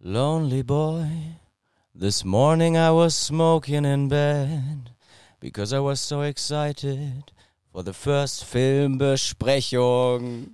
Lonely boy, this morning I was smoking in bed because I was so excited for the first Filmbesprechung.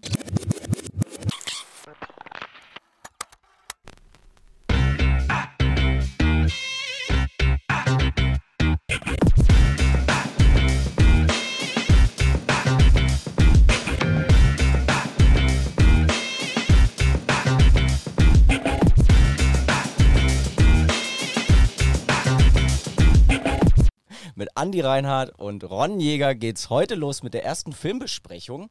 Mit Andy Reinhardt und Ron Jäger geht's heute los mit der ersten Filmbesprechung.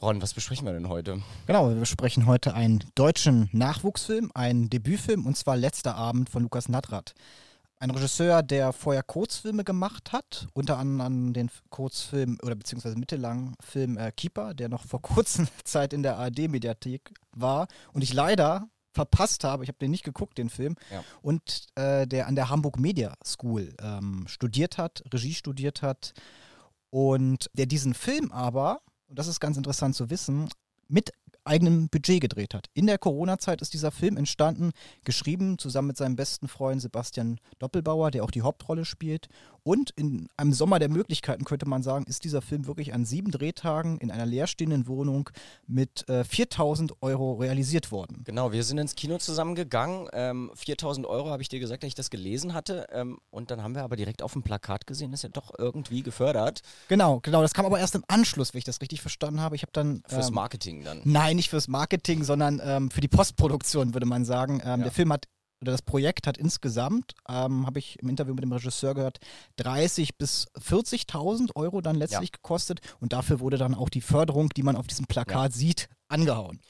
Ron, was besprechen wir denn heute? Genau, wir besprechen heute einen deutschen Nachwuchsfilm, einen Debütfilm und zwar Letzter Abend von Lukas Nadrat. Ein Regisseur, der vorher Kurzfilme gemacht hat, unter anderem den Kurzfilm oder beziehungsweise mittellangen Film äh, Keeper, der noch vor kurzer Zeit in der ARD-Mediathek war und ich leider verpasst habe, ich habe den nicht geguckt, den Film, Ja. und äh, der an der Hamburg Media School ähm, studiert hat, Regie studiert hat. Und der diesen Film aber, und das ist ganz interessant zu wissen, mit eigenem Budget gedreht hat. In der Corona-Zeit ist dieser Film entstanden, geschrieben zusammen mit seinem besten Freund Sebastian Doppelbauer, der auch die Hauptrolle spielt. Und in einem Sommer der Möglichkeiten könnte man sagen, ist dieser Film wirklich an sieben Drehtagen in einer leerstehenden Wohnung mit äh, 4000 Euro realisiert worden. Genau, wir sind ins Kino zusammengegangen. Ähm, 4000 Euro habe ich dir gesagt, dass ich das gelesen hatte. Ähm, und dann haben wir aber direkt auf dem Plakat gesehen, ist ja doch irgendwie gefördert. Genau, genau. Das kam aber erst im Anschluss, wenn ich das richtig verstanden habe. Ich habe dann. Fürs ähm, Marketing dann. Nein, nicht fürs Marketing, sondern ähm, für die Postproduktion, würde man sagen. Ähm, Ja. Der Film hat, oder das Projekt hat insgesamt, ähm, habe ich im Interview mit dem Regisseur gehört, 30 bis 40.000 Euro dann letztlich gekostet. Und dafür wurde dann auch die Förderung, die man auf diesem Plakat sieht, angehauen.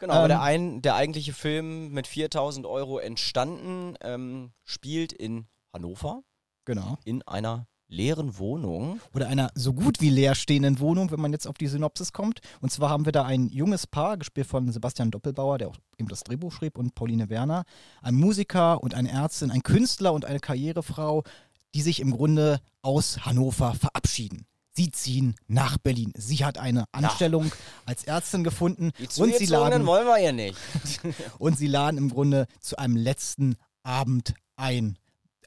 Genau, aber Ähm, der, ein, der eigentliche Film mit 4000 Euro entstanden, ähm, spielt in Hannover Genau. in einer leeren Wohnung. Oder einer so gut wie leerstehenden Wohnung, wenn man jetzt auf die Synopsis kommt. Und zwar haben wir da ein junges Paar, gespielt von Sebastian Doppelbauer, der auch eben das Drehbuch schrieb, und Pauline Werner. Ein Musiker und eine Ärztin, ein Künstler und eine Karrierefrau, die sich im Grunde aus Hannover verabschieden. Sie ziehen nach Berlin. Sie hat eine Anstellung als Ärztin gefunden Die und sie, laden, wollen wir hier nicht. und sie laden im Grunde zu einem letzten Abend ein.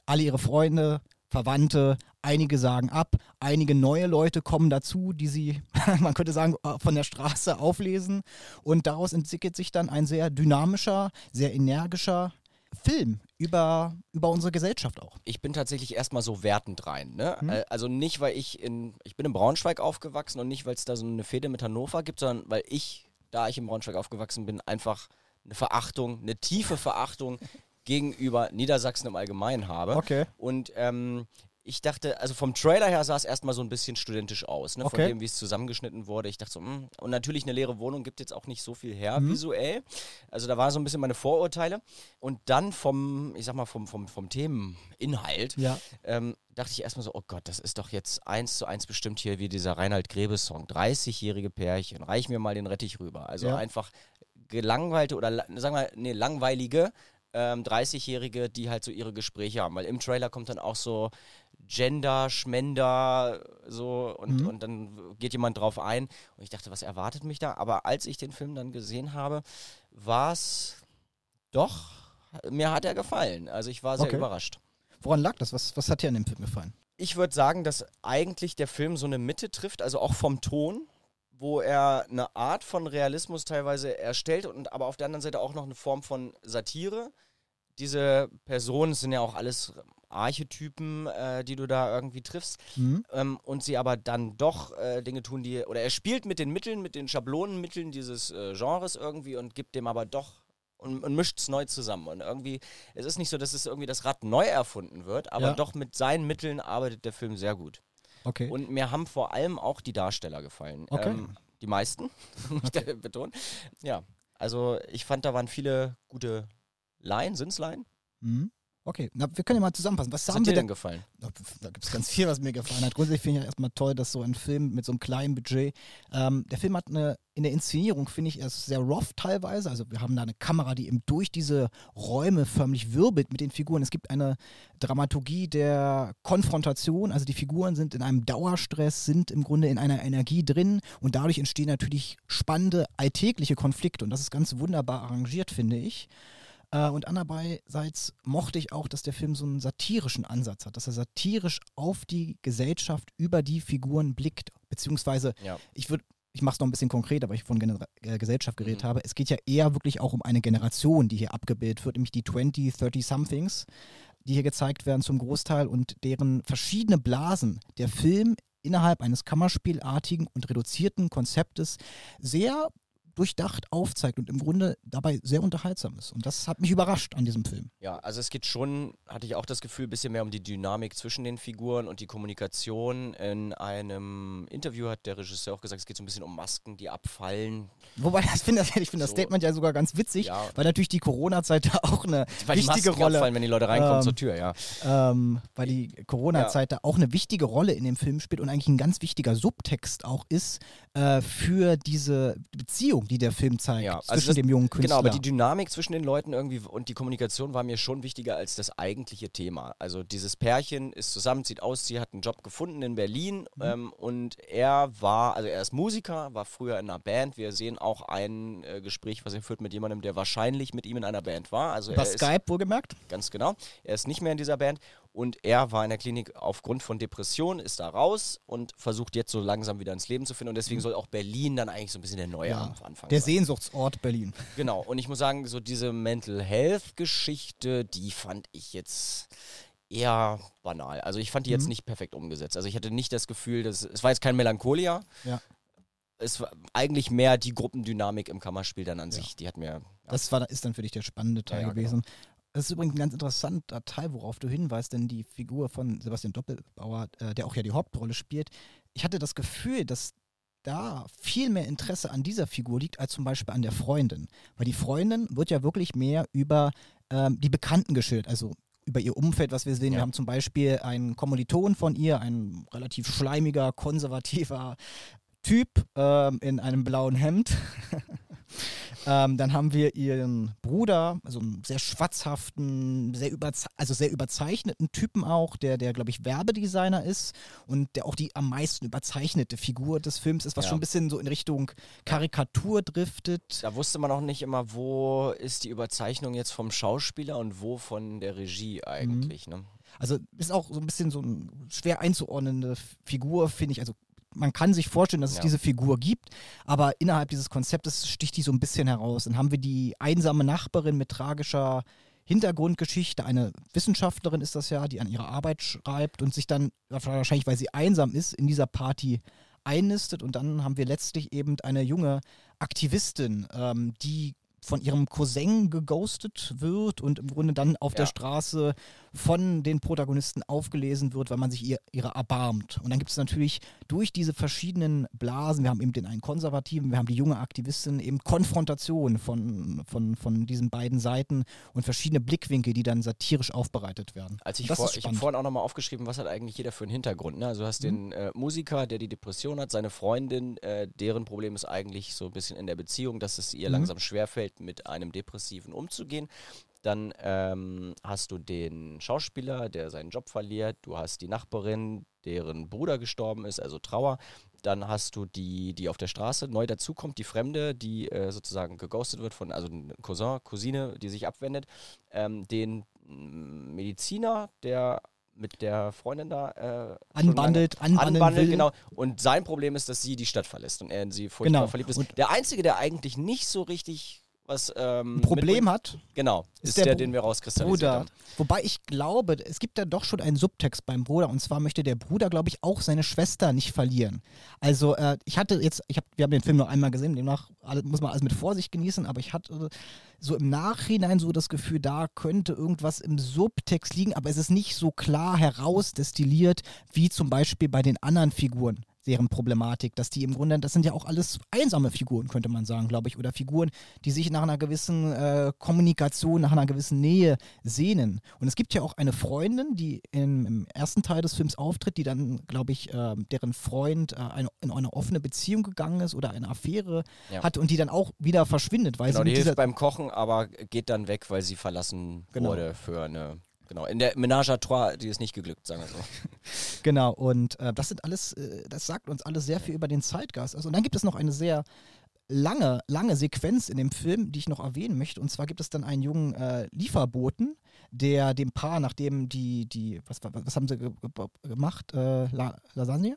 Alle ihre Freunde, Verwandte, einige sagen ab, einige neue Leute kommen dazu, die sie, man könnte sagen, von der Straße auflesen. Und daraus entwickelt sich dann ein sehr dynamischer, sehr energischer Film über, über unsere Gesellschaft auch. Ich bin tatsächlich erstmal so wertend rein. Ne? Äh, Also nicht, weil ich in, ich bin in Braunschweig aufgewachsen und nicht, weil es da so eine Fehde mit Hannover gibt, sondern weil ich, da ich in Braunschweig aufgewachsen bin, einfach eine Verachtung, eine tiefe Verachtung gegenüber Niedersachsen im Allgemeinen habe. Okay. Und ähm, ich dachte, also vom Trailer her sah es erstmal so ein bisschen studentisch aus, ne? von Okay. dem, wie es zusammengeschnitten wurde. Ich dachte so, mh. und natürlich eine leere Wohnung gibt jetzt auch nicht so viel her Mhm. visuell. Also da waren so ein bisschen meine Vorurteile. Und dann vom, ich sag mal, vom, vom, vom Themeninhalt Ja. ähm, dachte ich erstmal so, oh Gott, das ist doch jetzt eins zu eins bestimmt hier wie dieser Reinhard Grebe-Song. 30-jährige Pärchen, reich mir mal den Rettich rüber. Also Ja. einfach gelangweilte oder sagen wir, nee, langweilige ähm, 30-Jährige, die halt so ihre Gespräche haben. Weil im Trailer kommt dann auch so Gender, Schmender, so und, Mhm. und dann geht jemand drauf ein. Und ich dachte, was erwartet mich da? Aber als ich den Film dann gesehen habe, war es doch, mir hat er gefallen. Also ich war sehr Okay. überrascht. Woran lag das? Was, was hat dir an dem Film gefallen? Ich würde sagen, dass eigentlich der Film so eine Mitte trifft, also auch vom Ton, wo er eine Art von Realismus teilweise erstellt und aber auf der anderen Seite auch noch eine Form von Satire. Diese Personen sind ja auch alles Archetypen, äh, die du da irgendwie triffst. Mhm. Ähm, und sie aber dann doch äh, Dinge tun, die. Oder er spielt mit den Mitteln, mit den Schablonenmitteln dieses äh, Genres irgendwie und gibt dem aber doch. Und, und mischt es neu zusammen. Und irgendwie, es ist nicht so, dass es irgendwie das Rad neu erfunden wird, aber Ja. doch mit seinen Mitteln arbeitet der Film sehr gut. Okay. Und mir haben vor allem auch die Darsteller gefallen. Okay. Ähm, die meisten, muss ich da betonen. Ja, also ich fand, da waren viele gute Laien. Sind's Laien? Mhm. Okay, Na, wir können ja mal zusammenfassen. Was Was haben hat wir dir denn denn gefallen? Da da gibt es ganz viel, was mir gefallen hat. Grundsätzlich finde ich ja erstmal toll, dass so ein Film mit so einem kleinen Budget, ähm, der Film hat eine, in der Inszenierung finde ich, er ist sehr rough teilweise. Also wir haben da eine Kamera, die eben durch diese Räume förmlich wirbelt mit den Figuren. Es gibt eine Dramaturgie der Konfrontation, also die Figuren sind in einem Dauerstress, sind im Grunde in einer Energie drin und dadurch entstehen natürlich spannende alltägliche Konflikte und das ist ganz wunderbar arrangiert, finde ich. Äh, und andererseits mochte ich auch, dass der Film so einen satirischen Ansatz hat, dass er satirisch auf die Gesellschaft über die Figuren blickt. Beziehungsweise, Ja. ich würde ich mache es noch ein bisschen konkreter, weil ich von Genera äh, Gesellschaft geredet Mhm. habe. Es geht ja eher wirklich auch um eine Generation, die hier abgebildet wird, nämlich die 20, 30-somethings, die hier gezeigt werden zum Großteil und deren verschiedene Blasen der Film innerhalb eines Kammerspielartigen und reduzierten Konzeptes sehr durchdacht aufzeigt und im Grunde dabei sehr unterhaltsam ist. Und das hat mich überrascht an diesem Film. Ja, also es geht schon, hatte ich auch das Gefühl, ein bisschen mehr um die Dynamik zwischen den Figuren und die Kommunikation. In einem Interview hat der Regisseur auch gesagt, es geht so ein bisschen um Masken, die abfallen. Wobei das finde ich finde das So. Statement ja sogar ganz witzig, Ja. weil natürlich die Corona-Zeit da auch eine Weil die wichtige Masken Rolle abfallen, wenn die Leute reinkommen ähm, zur Tür, ja. ähm, weil die Corona-Zeit da auch eine wichtige Rolle in dem Film spielt und eigentlich ein ganz wichtiger Subtext auch ist äh, für diese Beziehung, die der Film zeigt Ja, also zwischen das- dem jungen Künstler. Genau, aber die Dynamik zwischen den Leuten irgendwie und die Kommunikation war mir schon wichtiger als das eigentliche Thema. Also dieses Pärchen ist zusammen, sieht aus, sie hat einen Job gefunden in Berlin Mhm. ähm, und er war, also er ist Musiker, war früher in einer Band. Wir sehen auch ein äh, Gespräch, was er führt mit jemandem, der wahrscheinlich mit ihm in einer Band war. Also Über er Skype wohlgemerkt. Ganz genau. Er ist nicht mehr in dieser Band und er war in der Klinik aufgrund von Depression, ist da raus und versucht jetzt so langsam wieder ins Leben zu finden. Und deswegen soll auch Berlin dann eigentlich so ein bisschen der neue Mhm. Ja, Anfang Der sein. Sehnsuchtsort Berlin. Genau, und ich muss sagen, so diese Mental Health Geschichte, die fand ich jetzt eher banal. Also ich fand die jetzt Mhm. nicht perfekt umgesetzt. Also ich hatte nicht das Gefühl, dass es war jetzt kein Melancholia. Ja. Es war eigentlich mehr die Gruppendynamik im Kammerspiel dann an Ja. sich. Die hat mir ja. Das war, ist dann für dich der spannende Teil ja, gewesen. Das ist übrigens ein ganz interessanter Teil, worauf du hinweist, denn die Figur von Sebastian Doppelbauer, äh, der auch ja die Hauptrolle spielt, ich hatte das Gefühl, dass da viel mehr Interesse an dieser Figur liegt, als zum Beispiel an der Freundin. Weil die Freundin wird ja wirklich mehr über ähm, die Bekannten geschildert, also über ihr Umfeld, was wir sehen. Ja. Wir haben zum Beispiel einen Kommiliton von ihr, ein relativ schleimiger, konservativer Typ ähm, in einem blauen Hemd. ähm, dann haben wir ihren Bruder, also einen sehr schwatzhaften, sehr überze also sehr überzeichneten Typen auch, der, der glaube ich, Werbedesigner ist und der auch die am meisten überzeichnete Figur des Films ist, was Ja. schon ein bisschen so in Richtung Karikatur driftet. Da wusste man auch nicht immer, wo ist die Überzeichnung jetzt vom Schauspieler und wo von der Regie eigentlich. Ne? Also ist auch so ein bisschen so eine schwer einzuordnende Figur, finde ich. Also man kann sich vorstellen, dass es Ja. diese Figur gibt, aber innerhalb dieses Konzeptes sticht die so ein bisschen heraus. Dann haben wir die einsame Nachbarin mit tragischer Hintergrundgeschichte. Eine Wissenschaftlerin ist das ja, die an ihrer Arbeit schreibt und sich dann wahrscheinlich, weil sie einsam ist, in dieser Party einnistet. Und dann haben wir letztlich eben eine junge Aktivistin, ähm, die von ihrem Cousin geghostet wird und im Grunde dann auf der Ja. Straße von den Protagonisten aufgelesen wird, weil man sich ihr, ihrer erbarmt. Und dann gibt es natürlich durch diese verschiedenen Blasen, wir haben eben den einen Konservativen, wir haben die junge Aktivistin, eben Konfrontation von, von, von diesen beiden Seiten und verschiedene Blickwinkel, die dann satirisch aufbereitet werden. Als ich, vor, ich habe vorhin auch nochmal aufgeschrieben, was hat eigentlich jeder für einen Hintergrund. Ne? Also du hast Mhm. den äh, Musiker, der die Depression hat, seine Freundin, äh, deren Problem ist eigentlich so ein bisschen in der Beziehung, dass es ihr Mhm. langsam schwerfällt, mit einem Depressiven umzugehen. Dann ähm, hast du den Schauspieler, der seinen Job verliert. Du hast die Nachbarin, deren Bruder gestorben ist, also Trauer. Dann hast du die, die auf der Straße neu dazukommt, die Fremde, die äh, sozusagen geghostet wird von, also ein Cousin, Cousine, die sich abwendet. Ähm, den Mediziner, der mit der Freundin da äh, Anbandelt, anbandelt, genau. Und sein Problem ist, dass sie die Stadt verlässt und er in sie furchtbar Genau. verliebt ist. Und- der Einzige, der eigentlich nicht so richtig was ähm, Ein Problem hat, Genau, ist ist, der der, den wir rauskristallisiert Bruder. haben. Wobei ich glaube, es gibt da doch schon einen Subtext beim Bruder und zwar möchte der Bruder, glaube ich, auch seine Schwester nicht verlieren. Also äh, ich hatte jetzt, ich hab, wir haben den Film nur einmal gesehen, demnach muss man alles mit Vorsicht genießen, aber ich hatte so im Nachhinein so das Gefühl, da könnte irgendwas im Subtext liegen, aber es ist nicht so klar herausdestilliert wie zum Beispiel bei den anderen Figuren deren Problematik, dass die im Grunde, das sind ja auch alles einsame Figuren, könnte man sagen, glaube ich, oder Figuren, die sich nach einer gewissen äh, Kommunikation, nach einer gewissen Nähe sehnen. Und es gibt ja auch eine Freundin, die im, im ersten Teil des Films auftritt, die dann, glaube ich, äh, deren Freund äh, eine, in eine offene Beziehung gegangen ist oder eine Affäre Ja. hat und die dann auch wieder verschwindet, weil Genau, sie die hilft beim Kochen, aber geht dann weg, weil sie verlassen Genau. wurde für eine. Genau, in der Ménage à Trois, die ist nicht geglückt, sagen wir so. Genau, und äh, das sind alles, äh, das sagt uns alles sehr viel über den Zeitgeist. Also, und dann gibt es noch eine sehr lange, lange Sequenz in dem Film, die ich noch erwähnen möchte. Und zwar gibt es dann einen jungen äh, Lieferboten, der dem Paar, nachdem die, die, was, was, was haben sie ge ge gemacht? Äh, La Lasagne?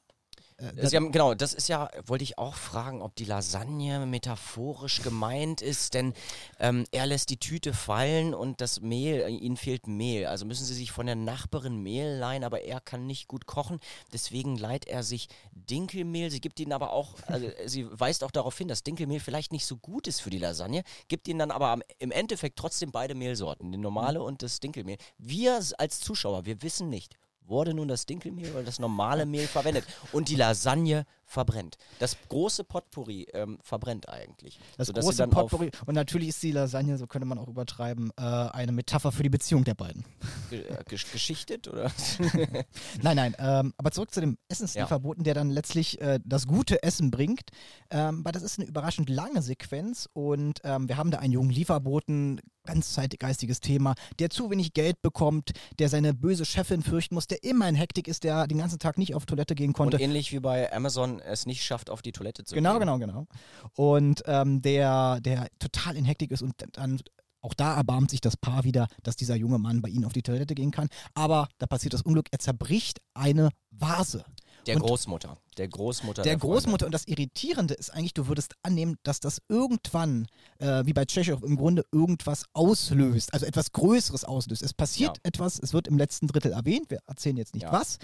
Äh, haben, genau, das ist ja, wollte ich auch fragen, ob die Lasagne metaphorisch gemeint ist, denn ähm, er lässt die Tüte fallen und das Mehl, äh, ihnen fehlt Mehl. Also müssen sie sich von der Nachbarin Mehl leihen, aber er kann nicht gut kochen, deswegen leiht er sich Dinkelmehl. Sie gibt ihnen aber auch, also sie weist auch darauf hin, dass Dinkelmehl vielleicht nicht so gut ist für die Lasagne, gibt ihnen dann aber am, im Endeffekt trotzdem beide Mehlsorten, die normale und das Dinkelmehl. Wir als Zuschauer, wir wissen nicht, wurde nun das Dinkelmehl oder das normale Mehl verwendet. Und die Lasagne verbrennt. Das große Potpourri ähm, verbrennt eigentlich. Das große Potpourri. Und natürlich ist die Lasagne, so könnte man auch übertreiben, äh, eine Metapher für die Beziehung der beiden. Ge äh, geschichtet oder? nein, nein. Ähm, aber zurück zu dem Essenslieferboten, ja. der dann letztlich äh, das gute Essen bringt. Ähm, weil das ist eine überraschend lange Sequenz und ähm, wir haben da einen jungen Lieferboten, ganz zeitgeistiges Thema, der zu wenig Geld bekommt, der seine böse Chefin fürchten muss, der immer in Hektik ist, der den ganzen Tag nicht auf Toilette gehen konnte. Und ähnlich wie bei Amazon es nicht schafft, auf die Toilette zu genau, gehen. Genau, genau, genau. Und ähm, der, der total in Hektik ist und dann auch da erbarmt sich das Paar wieder, dass dieser junge Mann bei ihnen auf die Toilette gehen kann. Aber da passiert das Unglück, er zerbricht eine Vase. Der und Großmutter. Der Großmutter. Der, der Großmutter. Und das Irritierende ist eigentlich, du würdest annehmen, dass das irgendwann, äh, wie bei Tschechow, im Grunde irgendwas auslöst. Also etwas Größeres auslöst. Es passiert ja. etwas, es wird im letzten Drittel erwähnt, wir erzählen jetzt nicht ja. was.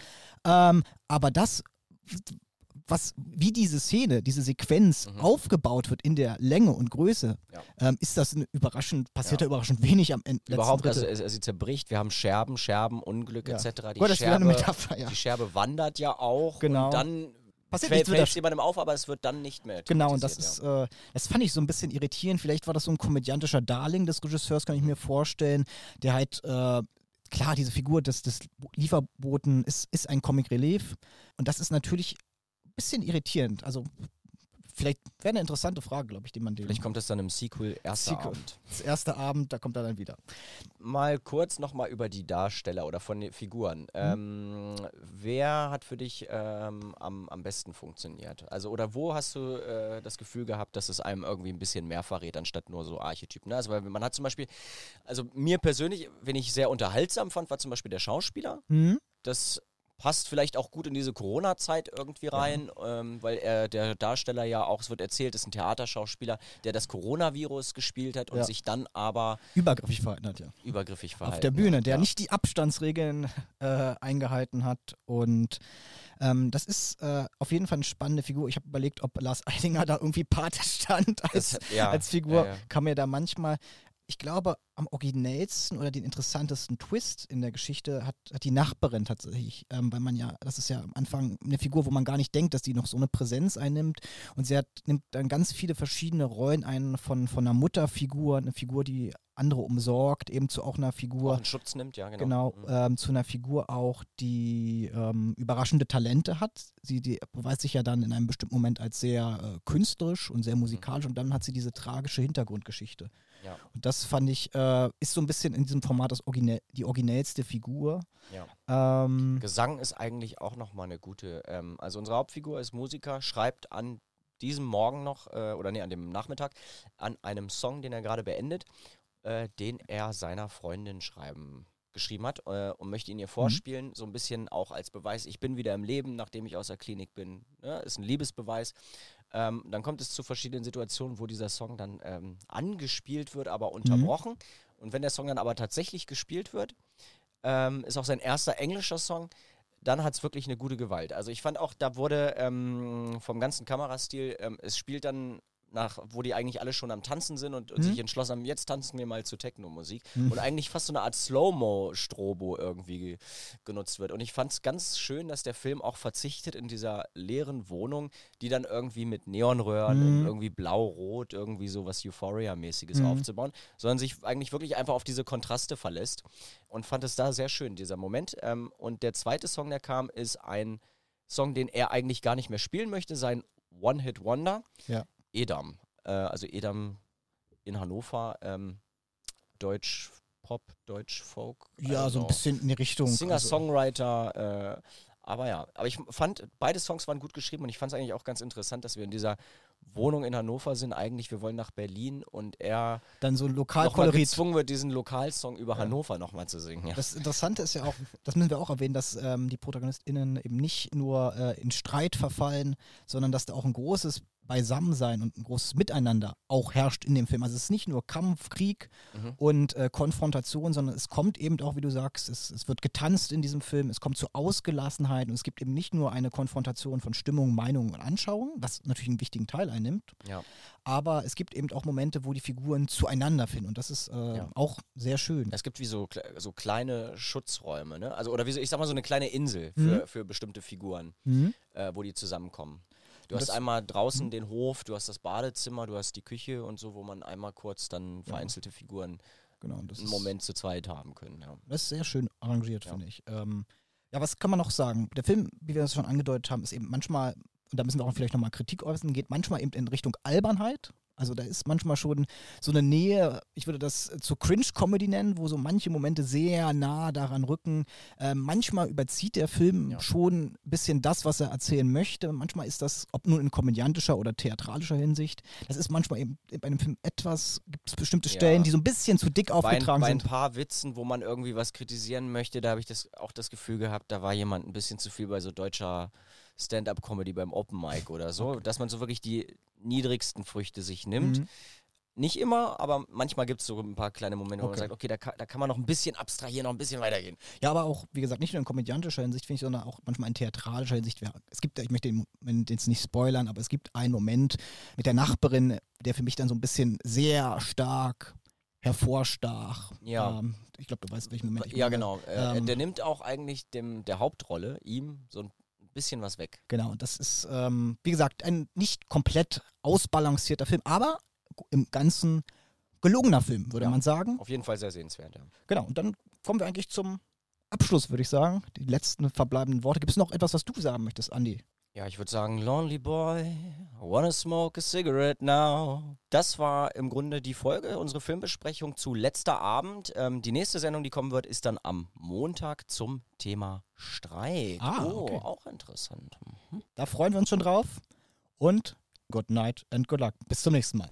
Ähm, aber das was, wie diese Szene, diese Sequenz mhm. aufgebaut wird in der Länge und Größe, ja. ähm, ist das überraschend, passiert ja. da überraschend wenig am Ende. Überhaupt, also, also, sie zerbricht, wir haben Scherben, Scherben, Unglück ja. etc. Die, oh, Scherbe, Metapher, die Scherbe wandert ja auch genau. und dann passiert fällt, fällt es jemandem auf, aber es wird dann nicht mehr. Genau, und das ist, äh, das fand ich so ein bisschen irritierend. Vielleicht war das so ein komödiantischer Darling des Regisseurs, kann ich mir vorstellen, der halt äh, klar, diese Figur des, des Lieferboten ist, ist ein Comic Relief. Und das ist natürlich bisschen irritierend. Also vielleicht wäre eine interessante Frage, glaube ich, die man dem. Vielleicht kommt es dann im Sequel erster Sequel. Abend. Das erste Abend, da kommt er dann wieder. Mal kurz nochmal über die Darsteller oder von den Figuren. Mhm. Ähm, wer hat für dich ähm, am, am besten funktioniert? Also, oder wo hast du äh, das Gefühl gehabt, dass es einem irgendwie ein bisschen mehr verrät, anstatt nur so Archetypen? Ne? Also, weil man hat zum Beispiel, also mir persönlich, wenn ich sehr unterhaltsam fand, war zum Beispiel der Schauspieler. Mhm. Das passt vielleicht auch gut in diese Corona-Zeit irgendwie rein, ja. ähm, weil er der Darsteller ja auch, es wird erzählt, ist ein Theaterschauspieler, der das Coronavirus gespielt hat und ja. sich dann aber übergriffig verhalten hat, ja. Übergriffig verhalten. Auf der Bühne, hat, der ja. nicht die Abstandsregeln äh, eingehalten hat und ähm, das ist äh, auf jeden Fall eine spannende Figur. Ich habe überlegt, ob Lars Eidinger da irgendwie Pate stand als, das, als Figur. Kann mir da manchmal ich glaube, am originellsten oder den interessantesten Twist in der Geschichte hat, hat die Nachbarin tatsächlich, ähm, weil man ja, das ist ja am Anfang eine Figur, wo man gar nicht denkt, dass die noch so eine Präsenz einnimmt. Und sie hat, nimmt dann ganz viele verschiedene Rollen ein, von, von einer Mutterfigur, eine Figur, die andere umsorgt, eben zu auch einer Figur. Auch einen Schutz nimmt, ja, genau. Genau, mhm. ähm, zu einer Figur auch, die ähm, überraschende Talente hat. Sie die beweist sich ja dann in einem bestimmten Moment als sehr äh, künstlerisch und sehr musikalisch mhm. und dann hat sie diese tragische Hintergrundgeschichte. Ja. Und das fand ich, äh, ist so ein bisschen in diesem Format das Originell, die originellste Figur. Ja. Ähm, Gesang ist eigentlich auch nochmal eine gute, ähm, also unsere Hauptfigur ist Musiker, schreibt an diesem Morgen noch, äh, oder nee, an dem Nachmittag, an einem Song, den er gerade beendet, äh, den er seiner Freundin schreiben geschrieben hat äh, und möchte ihn ihr mhm. vorspielen, mhm. so ein bisschen auch als Beweis, ich bin wieder im Leben, nachdem ich aus der Klinik bin. Ne? Ist ein Liebesbeweis. Ähm, dann kommt es zu verschiedenen Situationen, wo dieser Song dann ähm, angespielt wird, aber unterbrochen. Mhm. Und wenn der Song dann aber tatsächlich gespielt wird, ähm, ist auch sein erster englischer Song, dann hat es wirklich eine gute Gewalt. Also ich fand auch, da wurde ähm, vom ganzen Kamerastil, ähm, es spielt dann nach, wo die eigentlich alle schon am Tanzen sind und, und mhm. sich entschlossen haben, jetzt tanzen wir mal zu Techno-Musik. Mhm. Und eigentlich fast so eine Art Slow-Mo-Strobo irgendwie genutzt wird. Und ich fand es ganz schön, dass der Film auch verzichtet in dieser leeren Wohnung, die dann irgendwie mit Neonröhren mhm. irgendwie blau-rot irgendwie so was Euphoria-mäßiges mhm. aufzubauen, sondern sich eigentlich wirklich einfach auf diese Kontraste verlässt. Und fand es da sehr schön, dieser Moment. Ähm, und der zweite Song, der kam, ist ein Song, den er eigentlich gar nicht mehr spielen möchte, sein One-Hit-Wonder. Ja. Edam. Äh, also Edam in Hannover, ähm, Deutsch Pop, Deutsch Folk. Ja, so ein bisschen in die Richtung. Singer-Songwriter. Also. Äh, aber ja, aber ich fand, beide Songs waren gut geschrieben und ich fand es eigentlich auch ganz interessant, dass wir in dieser Wohnung in Hannover sind, eigentlich, wir wollen nach Berlin und er Dann so Lokalkolorit. gezwungen wird, diesen Lokalsong über Hannover nochmal zu singen. Ja. Das Interessante ist ja auch, das müssen wir auch erwähnen, dass ähm, die ProtagonistInnen eben nicht nur äh, in Streit verfallen, sondern dass da auch ein großes Beisammensein und ein großes Miteinander auch herrscht in dem Film. Also es ist nicht nur Kampf, Krieg Mhm. und äh, Konfrontation, sondern es kommt eben auch, wie du sagst, es, es wird getanzt in diesem Film, es kommt zu Ausgelassenheit und es gibt eben nicht nur eine Konfrontation von Stimmung, Meinung und Anschauung, was natürlich einen wichtigen Teil einnimmt, Ja. aber es gibt eben auch Momente, wo die Figuren zueinander finden und das ist äh, Ja. auch sehr schön. Es gibt wie so, so kleine Schutzräume, ne? Also, oder wie so, ich sag mal so eine kleine Insel für, Mhm. für bestimmte Figuren, Mhm. äh, wo die zusammenkommen. Du hast einmal draußen den Hof, du hast das Badezimmer, du hast die Küche und so, wo man einmal kurz dann vereinzelte Figuren Genau, einen Moment zu zweit haben können. Ja. Das ist sehr schön arrangiert, Ja. finde ich. Ähm, ja, was kann man noch sagen? Der Film, wie wir das schon angedeutet haben, ist eben manchmal, und da müssen wir auch vielleicht nochmal Kritik äußern, geht manchmal eben in Richtung Albernheit. Also da ist manchmal schon so eine Nähe, ich würde das zu Cringe-Comedy nennen, wo so manche Momente sehr nah daran rücken. Ähm, manchmal überzieht der Film Ja. schon ein bisschen das, was er erzählen möchte. Manchmal ist das, ob nun in komödiantischer oder theatralischer Hinsicht, das ist manchmal eben bei einem Film etwas, gibt es bestimmte Ja. Stellen, die so ein bisschen zu dick Bei, ein, aufgetragen bei ein sind. paar Witzen, wo man irgendwie was kritisieren möchte, da habe ich das, auch das Gefühl gehabt, da war jemand ein bisschen zu viel bei so deutscher Stand-up-Comedy beim Open Mic oder so, dass man so wirklich die niedrigsten Früchte sich nimmt. Mhm. Nicht immer, aber manchmal gibt es so ein paar kleine Momente, wo man Okay. sagt, okay, da kann, da kann man noch ein bisschen abstrahieren, noch ein bisschen weitergehen. Ja, aber auch, wie gesagt, nicht nur in komödiantischer Hinsicht, finde ich, sondern auch manchmal in theatralischer Hinsicht. Es gibt, ich möchte den Moment jetzt nicht spoilern, aber es gibt einen Moment mit der Nachbarin, der für mich dann so ein bisschen sehr stark hervorstach. Ja. Ähm, ich glaube, du weißt, welchen Moment ich ja, meine. genau. Äh, Ähm, der nimmt auch eigentlich dem, der Hauptrolle, ihm, so ein bisschen was weg. Genau, und das ist, ähm, wie gesagt, ein nicht komplett ausbalancierter Film, aber im Ganzen gelungener Film, würde Ja. man sagen. Auf jeden Fall sehr sehenswert, ja. Genau, und dann kommen wir eigentlich zum Abschluss, würde ich sagen. Die letzten verbleibenden Worte. Gibt es noch etwas, was du sagen möchtest, Andi? Ja, ich würde sagen, Lonely Boy, I wanna smoke a cigarette now. Das war im Grunde die Folge, unsere Filmbesprechung zu letzter Abend. Ähm, die nächste Sendung, die kommen wird, ist dann am Montag zum Thema Streik. Ah, oh, okay. auch interessant. Mhm. Da freuen wir uns schon drauf. Und good night and good luck. Bis zum nächsten Mal.